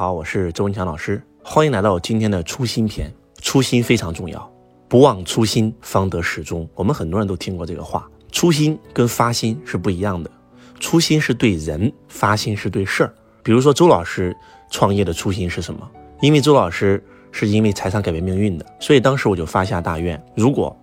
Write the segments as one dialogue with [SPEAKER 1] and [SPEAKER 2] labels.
[SPEAKER 1] 好，我是周文强老师，欢迎来到今天的初心篇。初心非常重要，不忘初心，方得始终。我们很多人都听过这个话，初心跟发心是不一样的。初心是对人，发心是对事儿。比如说周老师创业的初心是什么？因为周老师是因为财商改变命运的，所以当时我就发下大愿：如果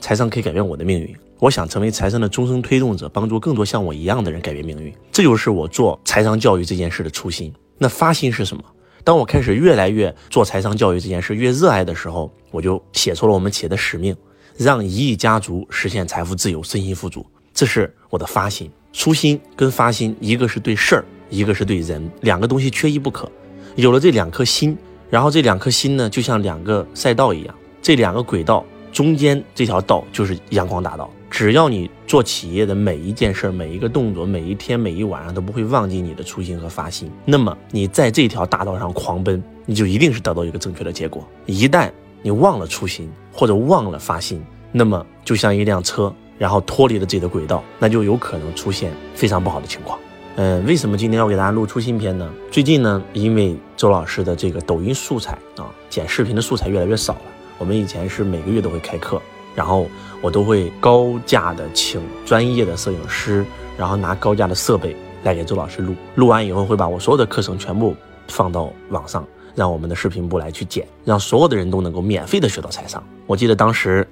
[SPEAKER 1] 财商可以改变我的命运，我想成为财商的终生推动者，帮助更多像我一样的人改变命运。这就是我做财商教育这件事的初心。那发心是什么？当我开始越来越做财商教育这件事越热爱的时候，我就写出了我们企业的使命，让一亿家族实现财富自由、身心富足。这是我的发心、初心跟发心，一个是对事儿，一个是对人，两个东西缺一不可。有了这两颗心，然后这两颗心呢，就像两个赛道一样，这两个轨道中间这条道就是阳光大道。只要你做企业的每一件事、每一个动作、每一天、每一晚上都不会忘记你的初心和发心，那么你在这条大道上狂奔，你就一定是得到一个正确的结果。一旦你忘了初心或者忘了发心，那么就像一辆车，然后脱离了自己的轨道，那就有可能出现非常不好的情况。嗯，为什么今天要给大家录初心篇呢？最近呢，因为周老师的这个抖音素材啊，剪视频的素材越来越少了。我们以前是每个月都会开课。然后我都会高价的请专业的摄影师，然后拿高价的设备来给周老师录。录完以后会把我所有的课程全部放到网上，让我们的视频部来去剪，让所有的人都能够免费的学到财商。我记得当时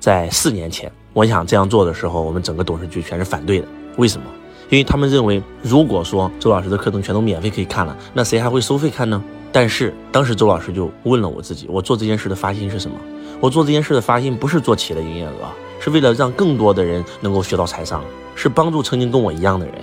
[SPEAKER 1] 在四年前，我想这样做的时候，我们整个董事局全是反对的。为什么？因为他们认为，如果说周老师的课程全都免费可以看了，那谁还会收费看呢？但是当时周老师就问了我自己，我做这件事的发心是什么？我做这件事的发心不是做企业的营业额，是为了让更多的人能够学到财商，是帮助曾经跟我一样的人，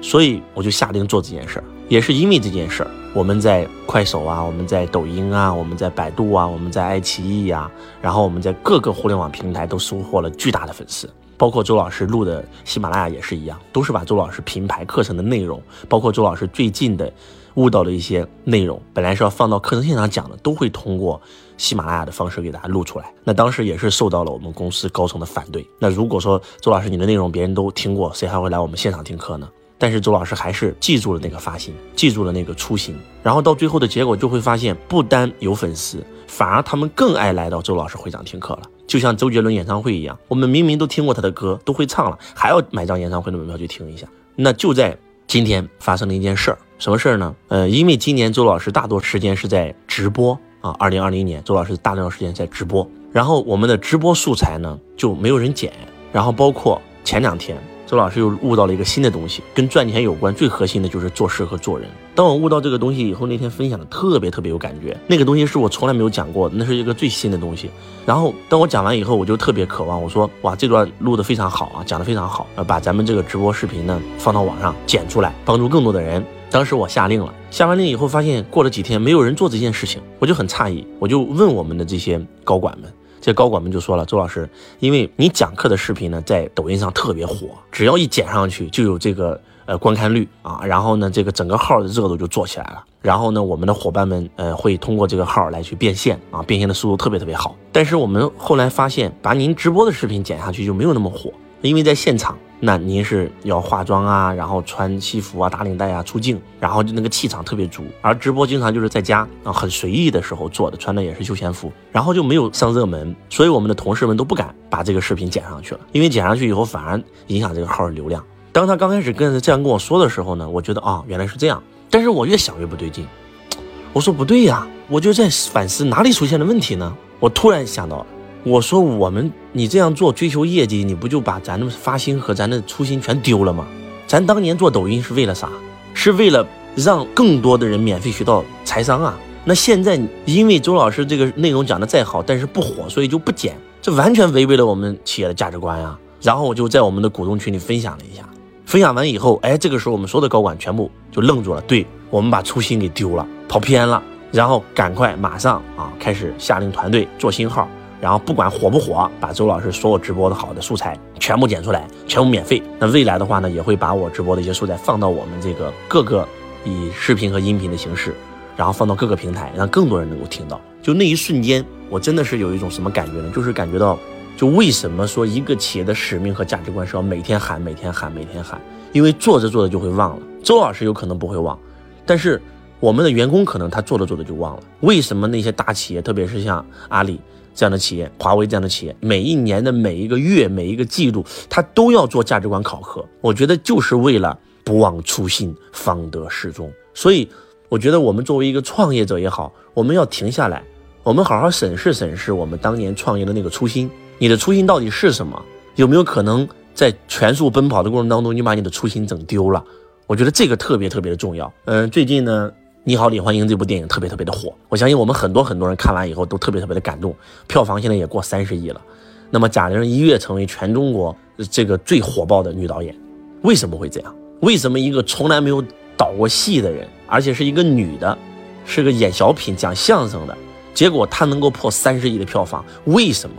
[SPEAKER 1] 所以我就下定做这件事儿。也是因为这件事儿，我们在快手啊，我们在抖音啊，我们在百度啊，我们在爱奇艺呀，然后我们在各个互联网平台都收获了巨大的粉丝，包括周老师录的喜马拉雅也是一样，都是把周老师品牌课程的内容，包括周老师最近的。悟到的一些内容，本来是要放到课程现场讲的，都会通过喜马拉雅的方式给大家录出来。那当时也是受到了我们公司高层的反对。那如果说周老师你的内容别人都听过，谁还会来我们现场听课呢？但是周老师还是记住了那个发心，记住了那个初心。然后到最后的结果就会发现，不单有粉丝，反而他们更爱来到周老师会场听课了。就像周杰伦演唱会一样，我们明明都听过他的歌，都会唱了，还要买张演唱会的门票去听一下。那就在今天发生了一件事儿。什么事儿呢？呃，因为今年周老师大多时间是在直播啊。二零二零年，周老师大量时间在直播，然后我们的直播素材呢就没有人剪。然后包括前两天，周老师又悟到了一个新的东西，跟赚钱有关，最核心的就是做事和做人。当我悟到这个东西以后，那天分享的特别特别有感觉。那个东西是我从来没有讲过，那是一个最新的东西。然后当我讲完以后，我就特别渴望，我说哇，这段录的非常好啊，讲的非常好啊，把咱们这个直播视频呢放到网上剪出来，帮助更多的人。当时我下令了，下完令以后发现过了几天没有人做这件事情，我就很诧异，我就问我们的这些高管们，这高管们就说了，周老师，因为你讲课的视频呢在抖音上特别火，只要一剪上去就有这个呃观看率啊，然后呢这个整个号的热度就做起来了，然后呢我们的伙伴们呃会通过这个号来去变现啊，变现的速度特别特别好，但是我们后来发现把您直播的视频剪下去就没有那么火，因为在现场。那您是要化妆啊，然后穿西服啊、打领带啊出镜，然后就那个气场特别足。而直播经常就是在家啊，很随意的时候做的，穿的也是休闲服，然后就没有上热门，所以我们的同事们都不敢把这个视频剪上去了，因为剪上去以后反而影响这个号的流量。当他刚开始跟这样跟我说的时候呢，我觉得啊，原来是这样。但是我越想越不对劲，我说不对呀，我就在反思哪里出现了问题呢？我突然想到了。我说我们你这样做追求业绩，你不就把咱的发心和咱的初心全丢了吗？咱当年做抖音是为了啥？是为了让更多的人免费学到财商啊。那现在因为周老师这个内容讲的再好，但是不火，所以就不减，这完全违背了我们企业的价值观呀。然后我就在我们的股东群里分享了一下，分享完以后，哎，这个时候我们所有的高管全部就愣住了，对我们把初心给丢了，跑偏了，然后赶快马上啊开始下令团队做新号。然后不管火不火，把周老师所有直播的好的素材全部剪出来，全部免费。那未来的话呢，也会把我直播的一些素材放到我们这个各个以视频和音频的形式，然后放到各个平台，让更多人能够听到。就那一瞬间，我真的是有一种什么感觉呢？就是感觉到，就为什么说一个企业的使命和价值观是要每天喊、每天喊、每天喊？因为做着做着就会忘了。周老师有可能不会忘，但是我们的员工可能他做着做着就忘了。为什么那些大企业，特别是像阿里这样的企业、华为这样的企业，每一年的每一个月、每一个季度，它都要做价值观考核？我觉得就是为了不忘初心，方得始终。所以，我觉得我们作为一个创业者也好，我们要停下来，我们好好审视审视我们当年创业的那个初心。你的初心到底是什么？有没有可能在全速奔跑的过程当中，你把你的初心整丢了？我觉得这个特别特别的重要。嗯，最近呢。你好，李焕英这部电影特别特别的火，我相信我们很多很多人看完以后都特别特别的感动，票房现在也过三十亿了。那么贾玲一跃成为全中国这个最火爆的女导演，为什么会这样？为什么一个从来没有导过戏的人，而且是一个女的，是个演小品讲相声的，结果她能够破三十亿的票房？为什么？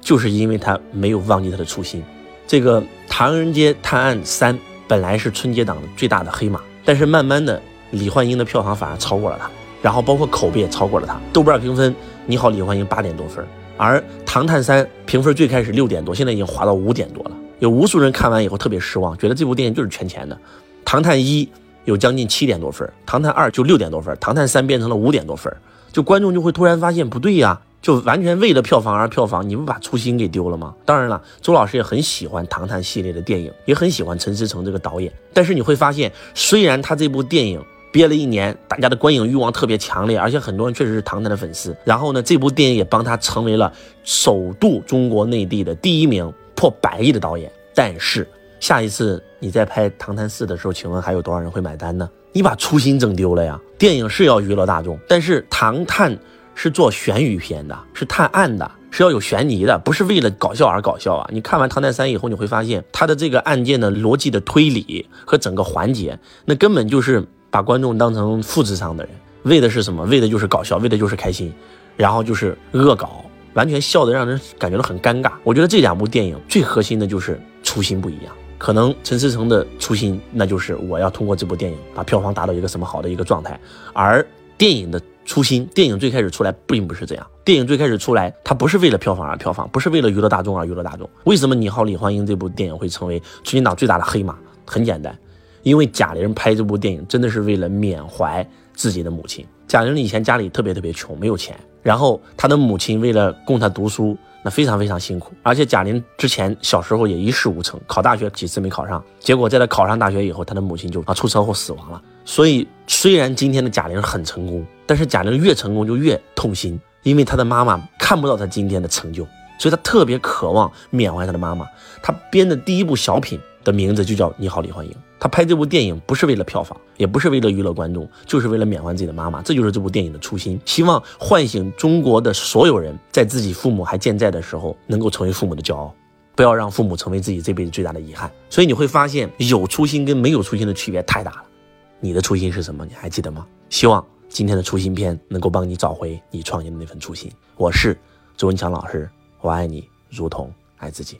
[SPEAKER 1] 就是因为她没有忘记她的初心。这个《唐人街探案三》本来是春节档最大的黑马，但是慢慢的。李焕英的票房反而超过了他，然后包括口碑也超过了他。豆瓣评分，你好，李焕英八点多分，而《唐探三》评分最开始六点多，现在已经滑到五点多了。有无数人看完以后特别失望，觉得这部电影就是圈钱的。《唐探一》有将近七点多分，《唐探二》就六点多分，《唐探三》变成了五点多分，就观众就会突然发现不对呀。就完全为了票房而票房，你不把初心给丢了吗？当然了，周老师也很喜欢《唐探》系列的电影，也很喜欢陈思诚这个导演。但是你会发现，虽然他这部电影憋了一年，大家的观影欲望特别强烈，而且很多人确实是唐探的粉丝。然后呢，这部电影也帮他成为了首度中国内地的第一名破百亿的导演。但是下一次你再拍《唐探四》的时候，请问还有多少人会买单呢？你把初心整丢了呀！电影是要娱乐大众，但是《唐探》。是做悬疑片的，是探案的，是要有悬疑的，不是为了搞笑而搞笑啊！你看完《唐探三》以后，你会发现他的这个案件的逻辑的推理和整个环节，那根本就是把观众当成负智商的人，为的是什么？为的就是搞笑，为的就是开心，然后就是恶搞，完全笑得让人感觉到很尴尬。我觉得这两部电影最核心的就是初心不一样，可能陈思诚的初心那就是我要通过这部电影把票房达到一个什么好的一个状态，而电影的。初心，电影最开始出来并不是这样。电影最开始出来，它不是为了票房而票房，不是为了娱乐大众而娱乐大众。为什么《你好，李焕英》这部电影会成为春节档最大的黑马？很简单，因为贾玲拍这部电影真的是为了缅怀自己的母亲。贾玲以前家里特别特别穷，没有钱，然后她的母亲为了供她读书，那非常非常辛苦。而且贾玲之前小时候也一事无成，考大学几次没考上，结果在她考上大学以后，她的母亲就啊出车祸死亡了。所以虽然今天的贾玲很成功。但是贾玲越成功就越痛心，因为她的妈妈看不到她今天的成就，所以她特别渴望缅怀她的妈妈。她编的第一部小品的名字就叫《你好，李焕英》。他拍这部电影不是为了票房，也不是为了娱乐观众，就是为了缅怀自己的妈妈。这就是这部电影的初心，希望唤醒中国的所有人，在自己父母还健在的时候，能够成为父母的骄傲，不要让父母成为自己这辈子最大的遗憾。所以你会发现，有初心跟没有初心的区别太大了。你的初心是什么？你还记得吗？希望。今天的初心篇能够帮你找回你创业的那份初心。我是周文强老师，我爱你如同爱自己。